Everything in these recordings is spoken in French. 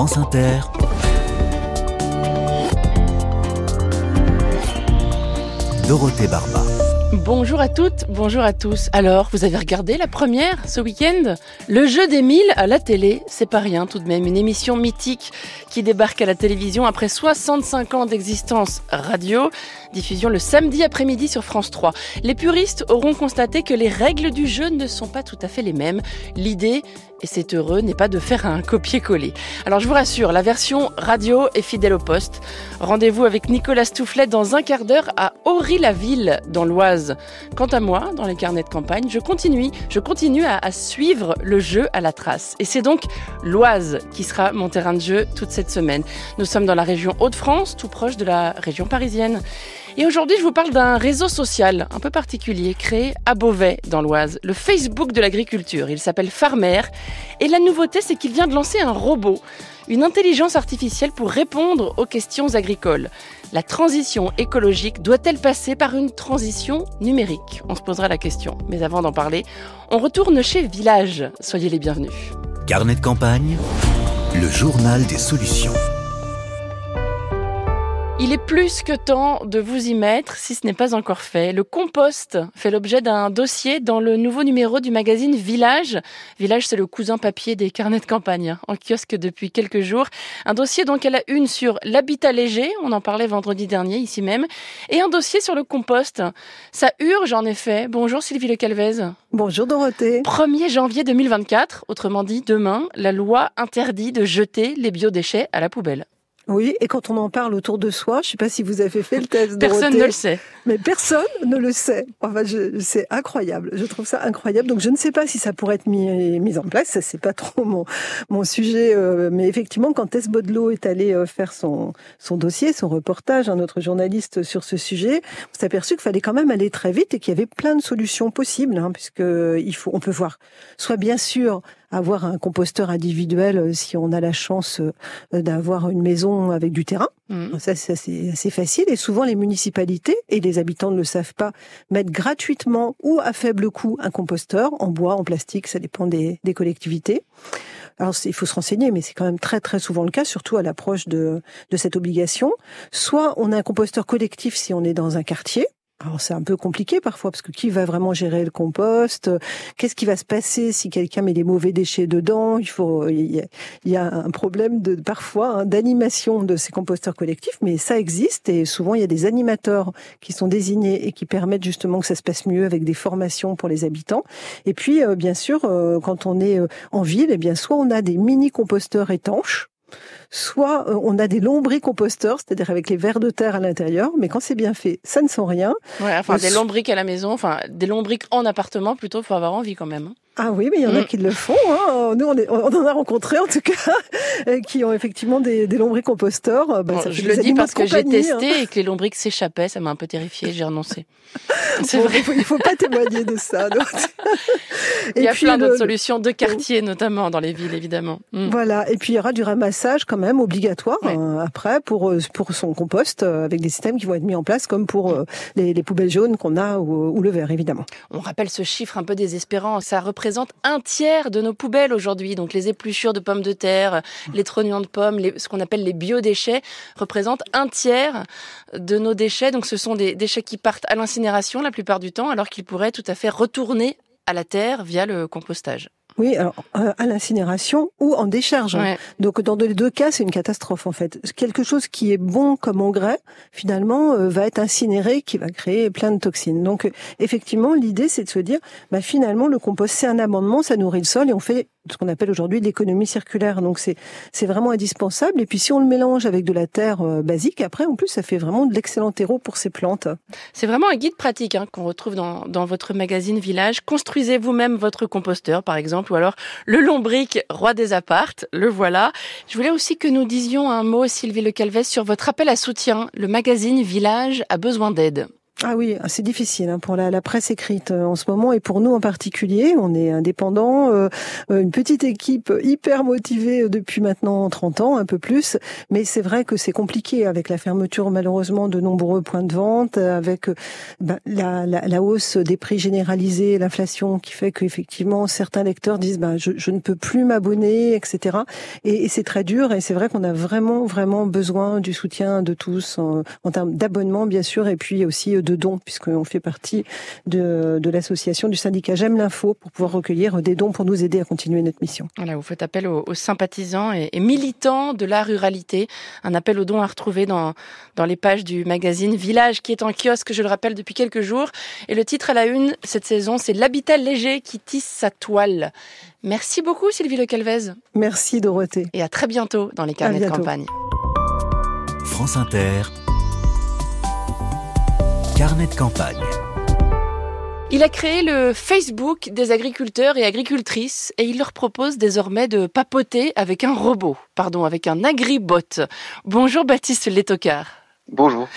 France Inter, Dorothée Barba. Bonjour à toutes, bonjour à tous. Alors, vous avez regardé la première ce week-end? Le jeu des mille à la télé, c'est pas rien tout de même. Une émission mythique qui débarque à la télévision après 65 ans d'existence radio. Diffusion le samedi après-midi sur France 3. Les puristes auront constaté que les règles du jeu ne sont pas tout à fait les mêmes. L'idée, et c'est heureux, n'est pas de faire un copier-coller. Alors je vous rassure, la version radio est fidèle au poste. Rendez-vous avec Nicolas Stoufflet dans un quart d'heure à Aury-la-Ville, dans l'Oise. Quant à moi, dans les carnets de campagne, je continue, je continue à, suivre le jeu à la trace. Et c'est donc l'Oise qui sera mon terrain de jeu toute cette semaine. Nous sommes dans la région Hauts-de-France, tout proche de la région parisienne. Et aujourd'hui, je vous parle d'un réseau social un peu particulier créé à Beauvais, dans l'Oise, le Facebook de l'agriculture. Il s'appelle Farmer. Et la nouveauté, c'est qu'il vient de lancer un robot, une intelligence artificielle pour répondre aux questions agricoles. La transition écologique doit-elle passer par une transition numérique? On se posera la question. Mais avant d'en parler, on retourne chez Village. Soyez les bienvenus. Carnet de campagne, le journal des solutions. Il est plus que temps de vous y mettre si ce n'est pas encore fait. Le compost fait l'objet d'un dossier dans le nouveau numéro du magazine Village. Village, c'est le cousin papier des carnets de campagne, en kiosque depuis quelques jours. Un dossier donc à la une sur l'habitat léger, on en parlait vendredi dernier ici même, et un dossier sur le compost. Ça urge en effet. Bonjour Sylvie Le Calvez. Bonjour Dorothée. 1er janvier 2024, autrement dit demain, la loi interdit de jeter les biodéchets à la poubelle. Oui, et quand on en parle autour de soi, je ne sais pas si vous avez fait le test. Personne Dorothée, ne le sait. Mais personne ne le sait. Enfin, je- c'est incroyable. Je trouve ça incroyable. Donc, je ne sais pas si ça pourrait être mis, mis en place. Ça, c'est pas trop mon, mon sujet. euh, mais effectivement, quand Tess Baudelot est allé euh, faire son, son dossier, son reportage, un autre journaliste sur ce sujet, on s'est aperçu qu'il fallait quand même aller très vite et qu'il y avait plein de solutions possibles, hein, puisque il faut, on peut voir, soit bien sûr, avoir un composteur individuel euh, si on a la chance euh, d'avoir une maison avec du terrain. Mhm. Ça, ça, c'est assez facile. Et souvent, les municipalités, et les habitants ne le savent pas, mettent gratuitement ou à faible coût un composteur en bois, en plastique, ça dépend des, des collectivités. Alors, il faut se renseigner, mais c'est quand même très, très souvent le cas, surtout à l'approche de, de cette obligation. Soit on a un composteur collectif si on est dans un quartier. Alors c'est un peu compliqué parfois parce que qui va vraiment gérer le compost? Qu'est-ce qui va se passer si quelqu'un met des mauvais déchets dedans? Il faut, il y a, un problème de parfois hein, d'animation de ces composteurs collectifs, mais ça existe et souvent il y a des animateurs qui sont désignés et qui permettent justement que ça se passe mieux avec des formations pour les habitants. Et puis euh, bien sûr, euh, quand on est euh, en ville, eh bien soit on a des mini composteurs étanches. Soit euh, on a des lombricomposteurs, c'est-à-dire avec les vers de terre à l'intérieur, mais quand c'est bien fait, ça ne sent rien. Ouais, enfin, Le des lombriques à la maison, enfin, des lombriques en appartement, plutôt, faut avoir envie quand même. hein. Ah oui, mais il y en a Mm. qui le font. Hein. Nous, on, est- on en a rencontré en tout cas, euh, qui ont effectivement des, des lombricomposteurs. Euh, Bon, fait je le dis parce que j'ai hein. testé et que les lombriques s'échappaient, ça m'a un peu terrifié, j'ai renoncé. C'est Bon, vrai. Il faut, il faut pas témoigner de ça. donc. Il y a puis, plein d'autres le- solutions de quartier, notamment dans les villes, évidemment. Mm. Voilà, et puis il y aura du ramassage quand même obligatoire Ouais. hein, après pour euh, pour son compost euh, avec des systèmes qui vont être mis en place comme pour euh, les, les poubelles jaunes qu'on a ou, ou le verre évidemment. On rappelle ce chiffre un peu désespérant. Ça représente un tiers de nos poubelles aujourd'hui. Donc les épluchures de pommes de terre, les trognons de pommes, les- ce qu'on appelle les biodéchets, représentent un tiers de nos déchets. Donc ce sont des déchets qui partent à l'incinération la plupart du temps, alors qu'ils pourraient tout à fait retourner à la terre via le compostage. Oui, alors euh, à l'incinération ou en décharge. Ouais. Donc dans les deux cas, c'est une catastrophe en fait. Quelque chose qui est bon comme engrais, finalement, euh, va être incinéré, qui va créer plein de toxines. Donc euh, effectivement, l'idée c'est de se dire, bah, finalement, le compost c'est un amendement, ça nourrit le sol et on fait ce qu'on appelle aujourd'hui l'économie circulaire. Donc c'est c'est vraiment indispensable. Et puis si on le mélange avec de la terre euh, basique, après en plus ça fait vraiment de l'excellent terreau pour ces plantes. C'est vraiment un guide pratique hein, qu'on retrouve dans, dans votre magazine Village. Construisez vous-même votre composteur, par exemple, ou alors le lombric roi des appartes. Le voilà. Je voulais aussi que nous disions un mot, Sylvie Le Calvez, sur votre appel à soutien. Le magazine Village a besoin d'aide. Ah oui, c'est difficile hein, pour la, presse écrite euh, en ce moment et pour nous en particulier. On est indépendant, euh, euh, une petite équipe hyper motivée depuis maintenant 30 ans, un peu plus. Mais c'est vrai que c'est compliqué avec la fermeture malheureusement de nombreux points de vente, avec bah, la, la, hausse des prix généralisés, l'inflation qui fait qu'effectivement certains lecteurs disent bah, je, je ne peux plus m'abonner, etc. Et, et c'est très dur et c'est vrai qu'on a vraiment vraiment besoin du soutien de tous en, en termes d'abonnement bien sûr et puis aussi de de dons, puisqu'on fait partie de, de l'association du syndicat J'aime l'info pour pouvoir recueillir des dons pour nous aider à continuer notre mission. Voilà, vous faites appel aux, sympathisants et, militants de la ruralité. Un appel aux dons à retrouver dans, dans les pages du magazine Village qui est en kiosque, je le rappelle, depuis quelques jours. Et le titre à la une cette saison, c'est L'habitat léger qui tisse sa toile. Merci beaucoup Sylvie Le Calvez. Merci Dorothée. Et à très bientôt dans les carnets de campagne. France Inter. Carnet de campagne. Il a créé le Facebook des agriculteurs et agricultrices et il leur propose désormais de papoter avec un robot, pardon, avec un agribot. Bonjour Baptiste Letocard. Bonjour.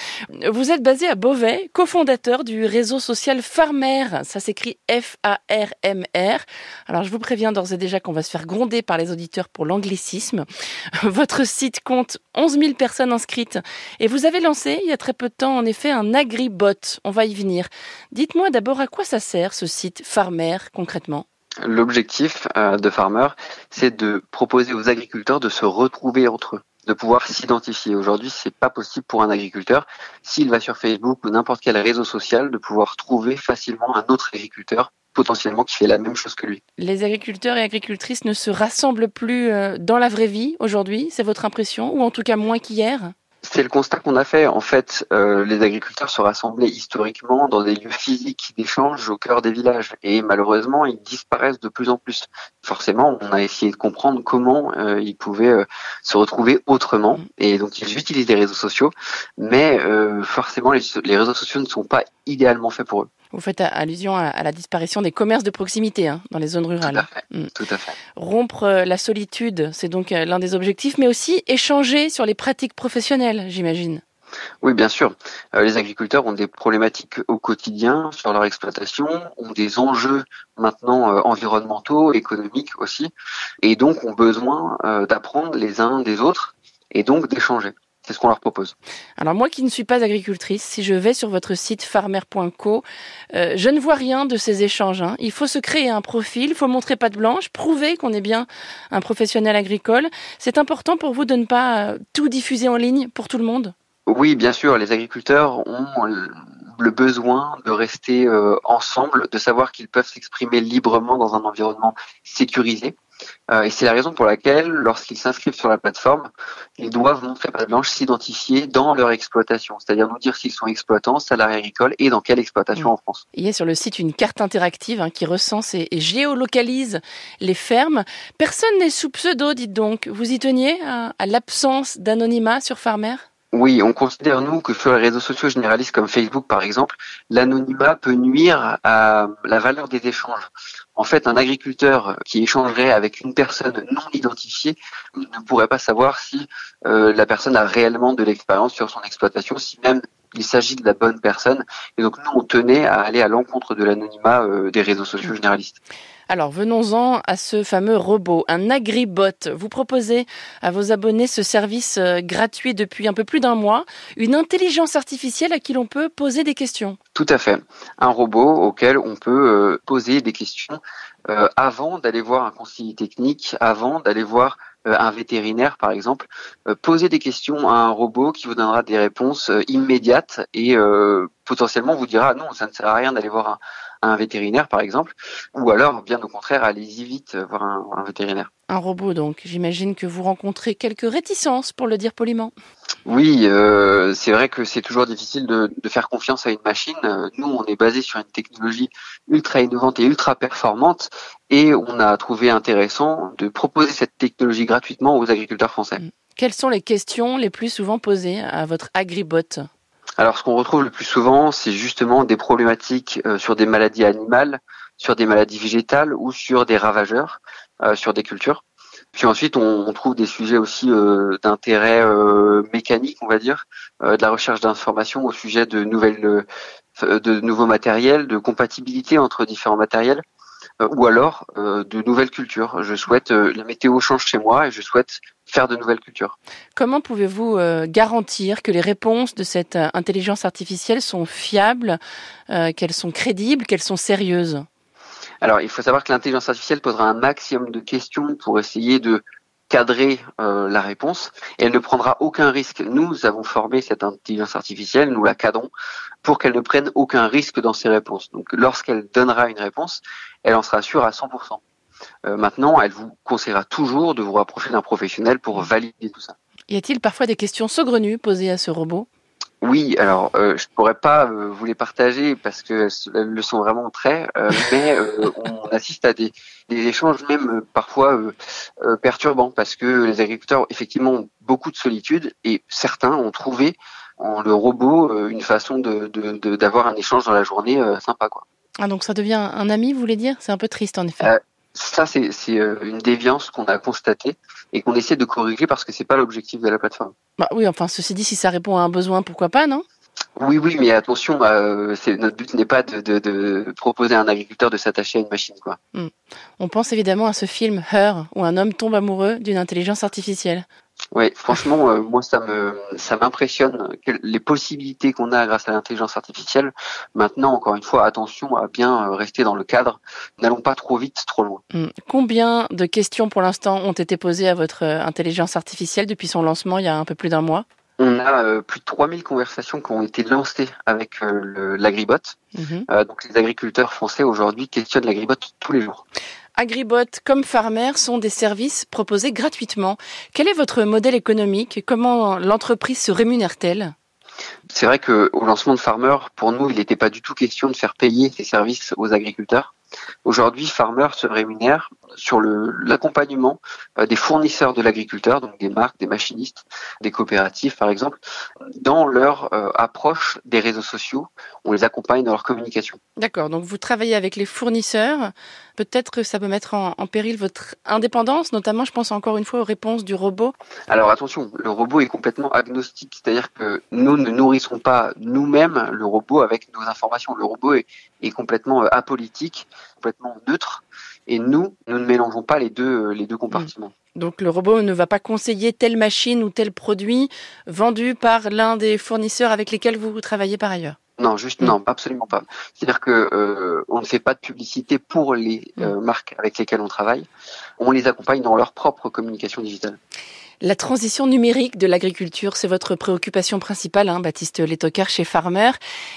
Vous êtes basé à Beauvais, cofondateur du réseau social Farmer. Ça s'écrit F-A-R-M-R. Alors je vous préviens d'ores et déjà qu'on va se faire gronder par les auditeurs pour l'anglicisme. Votre site compte 11 000 personnes inscrites et vous avez lancé il y a très peu de temps en effet un agribot. On va y venir. Dites-moi d'abord à quoi ça sert ce site Farmer concrètement? L'objectif euh, de Farmer, c'est de proposer aux agriculteurs de se retrouver entre eux de pouvoir s'identifier. Aujourd'hui, c'est pas possible pour un agriculteur, s'il va sur Facebook ou n'importe quel réseau social, de pouvoir trouver facilement un autre agriculteur potentiellement qui fait la même chose que lui. Les agriculteurs et agricultrices ne se rassemblent plus euh, dans la vraie vie aujourd'hui, c'est votre impression, ou en tout cas moins qu'hier? C'est le constat qu'on a fait. En fait, euh, les agriculteurs se rassemblaient historiquement dans des lieux physiques d'échange au cœur des villages. Et malheureusement, ils disparaissent de plus en plus. Forcément, on a essayé de comprendre comment euh, ils pouvaient euh, se retrouver autrement. Et donc, ils utilisent les réseaux sociaux. Mais forcément, les réseaux sociaux ne sont pas idéalement faits pour eux. Vous faites allusion à, la disparition des commerces de proximité hein, dans les zones rurales. Mm. Tout à fait. Rompre euh, la solitude, c'est donc euh, l'un des objectifs, mais aussi échanger sur les pratiques professionnelles, j'imagine. Oui, bien sûr. Euh, les agriculteurs ont des problématiques au quotidien sur leur exploitation, ont des enjeux maintenant environnementaux, économiques aussi, et donc ont besoin d'apprendre les uns des autres et donc d'échanger. C'est ce qu'on leur propose. Alors moi qui ne suis pas agricultrice, si je vais sur votre site farmer.co, euh, je ne vois rien de ces échanges. Hein. Il faut se créer un profil, il faut montrer patte blanche, prouver qu'on est bien un professionnel agricole. C'est important pour vous de ne pas euh, tout diffuser en ligne pour tout le monde? Oui, bien sûr. Les agriculteurs ont le besoin de rester euh, ensemble, de savoir qu'ils peuvent s'exprimer librement dans un environnement sécurisé. Euh, et c'est la raison pour laquelle, lorsqu'ils s'inscrivent sur la plateforme, ils doivent montrer pas blanche, s'identifier dans leur exploitation, c'est-à-dire nous dire s'ils sont exploitants, salariés agricoles et dans quelle exploitation en France. Il y a sur le site une carte interactive hein, qui recense et, géolocalise les fermes. Personne n'est sous pseudo, dites donc. Vous y teniez à, à l'absence d'anonymat sur Farmer? Oui, on considère, nous, que sur les réseaux sociaux généralistes comme Facebook, par exemple, l'anonymat peut nuire à la valeur des échanges. En fait, un agriculteur qui échangerait avec une personne non identifiée ne pourrait pas savoir si euh, la personne a réellement de l'expérience sur son exploitation, si même il s'agit de la bonne personne. Et donc, nous, on tenait à aller à l'encontre de l'anonymat euh, des réseaux sociaux généralistes. Alors venons-en à ce fameux robot, un agribot. Vous proposez à vos abonnés ce service euh, gratuit depuis un peu plus d'un mois, une intelligence artificielle à qui l'on peut poser des questions. Tout à fait. Un robot auquel on peut euh, poser des questions avant d'aller voir un conseiller technique, avant d'aller voir un vétérinaire par exemple, poser des questions à un robot qui vous donnera des réponses immédiates et potentiellement vous dira non, ça ne sert à rien d'aller voir un, un vétérinaire par exemple, ou alors bien au contraire allez-y vite euh, voir un, vétérinaire. Un robot donc, j'imagine que vous rencontrez quelques réticences pour le dire poliment. Oui, euh, c'est vrai que c'est toujours difficile de, faire confiance à une machine. Nous, on est basé sur une technologie ultra innovante et ultra performante, et on a trouvé intéressant de proposer cette technologie gratuitement aux agriculteurs français. Quelles sont les questions les plus souvent posées à votre agribot? Alors, ce qu'on retrouve le plus souvent, c'est justement des problématiques euh, sur des maladies animales, sur des maladies végétales ou sur des ravageurs, euh, sur des cultures. Puis ensuite, on, trouve des sujets aussi euh, d'intérêt mécanique, on va dire, de la recherche d'informations au sujet de nouvelles de nouveaux matériels, de compatibilité entre différents matériels, ou alors de nouvelles cultures. Je souhaite la météo change chez moi et je souhaite faire de nouvelles cultures. Comment pouvez-vous garantir que les réponses de cette intelligence artificielle sont fiables, qu'elles sont crédibles, qu'elles sont sérieuses? Alors, il faut savoir que l'intelligence artificielle posera un maximum de questions pour essayer de cadrer euh, la réponse elle ne prendra aucun risque. Nous avons formé cette intelligence artificielle, nous la cadrons pour qu'elle ne prenne aucun risque dans ses réponses. Donc, lorsqu'elle donnera une réponse, elle en sera sûre à 100%. Euh, maintenant, elle vous conseillera toujours de vous rapprocher d'un professionnel pour valider tout ça. Y a-t-il parfois des questions saugrenues posées à ce robot? Oui, alors euh, je pourrais pas euh, vous les partager parce que elles le sont vraiment très, euh, mais euh, on assiste à des, des échanges même parfois perturbants parce que les agriculteurs effectivement ont beaucoup de solitude et certains ont trouvé en le robot une façon de d'avoir un échange dans la journée sympa quoi. Ah donc ça devient un ami, vous voulez dire? C'est un peu triste en effet. ça c'est une déviance qu'on a constatée et qu'on essaie de corriger parce que c'est pas l'objectif de la plateforme. Bah oui, enfin ceci dit, si ça répond à un besoin, pourquoi pas, non? Oui, oui, mais attention, euh, notre but n'est pas de, de, de, proposer à un agriculteur de s'attacher à une machine, quoi. Hmm. On pense évidemment à ce film Her, où un homme tombe amoureux d'une intelligence artificielle. Oui, franchement, euh, moi ça me ça m'impressionne les possibilités qu'on a grâce à l'intelligence artificielle. Maintenant, encore une fois, attention à bien euh, rester dans le cadre. N'allons pas trop vite, trop loin. Hmm. Combien de questions pour l'instant ont été posées à votre euh, intelligence artificielle depuis son lancement il y a un peu plus d'un mois? On a plus de 3000 conversations qui ont été lancées avec l'agribot. Mhm. donc les agriculteurs français aujourd'hui questionnent l'agribot tous les jours. Agribot comme Farmer sont des services proposés gratuitement. Quel est votre modèle économique? Comment l'entreprise se rémunère-t-elle? C'est vrai qu'au lancement de Farmer, pour nous, il n'était pas du tout question de faire payer ces services aux agriculteurs. Aujourd'hui, Farmer se rémunère sur l'accompagnement euh, des fournisseurs de l'agriculteur, donc des marques, des machinistes, des coopératives par exemple, dans leur euh, approche des réseaux sociaux. On les accompagne dans leur communication. D'accord, donc vous travaillez avec les fournisseurs. Peut-être que ça peut mettre en, en, péril votre indépendance, notamment je pense encore une fois aux réponses du robot. Alors attention, le robot est complètement agnostique, c'est-à-dire que nous ne nourrissons pas nous-mêmes le robot avec nos informations. Le robot est, est complètement euh, apolitique, complètement neutre. Et nous, nous ne mélangeons pas les deux, euh, les deux compartiments. Hmm. Donc le robot ne va pas conseiller telle machine ou tel produit vendu par l'un des fournisseurs avec lesquels vous travaillez par ailleurs. Non, juste hmm. non, absolument pas. C'est-à-dire que euh, on ne fait pas de publicité pour les euh, hmm. marques avec lesquelles on travaille. On les accompagne dans leur propre communication digitale. La transition numérique de l'agriculture, c'est votre préoccupation principale, hein, Baptiste Letocard chez Farmer.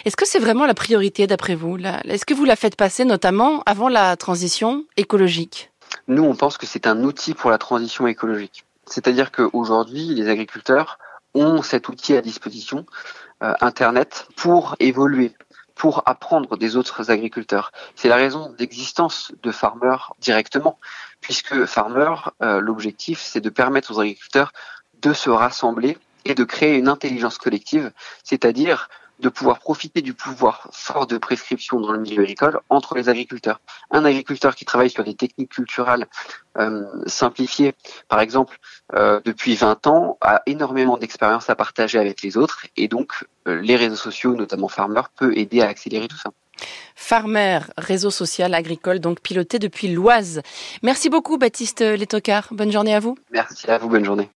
Est-ce que c'est vraiment la priorité d'après vous Est-ce que vous la faites passer notamment avant la transition écologique? Nous, on pense que c'est un outil pour la transition écologique. C'est-à-dire qu'aujourd'hui, les agriculteurs ont cet outil à disposition, euh, Internet, pour évoluer, pour apprendre des autres agriculteurs. C'est la raison d'existence de Farmer directement, puisque Farmer, euh, l'objectif, c'est de permettre aux agriculteurs de se rassembler et de créer une intelligence collective, c'est-à-dire de pouvoir profiter du pouvoir fort de prescription dans le milieu agricole entre les agriculteurs. Un agriculteur qui travaille sur des techniques culturelles euh, simplifiées, par exemple, euh, depuis 20 ans, a énormément d'expérience à partager avec les autres et donc euh, les réseaux sociaux, notamment Farmer, peut aider à accélérer tout ça. Farmer, réseau social agricole, donc piloté depuis l'Oise. Merci beaucoup Baptiste Letocard. Bonne journée à vous. Merci à vous, bonne journée.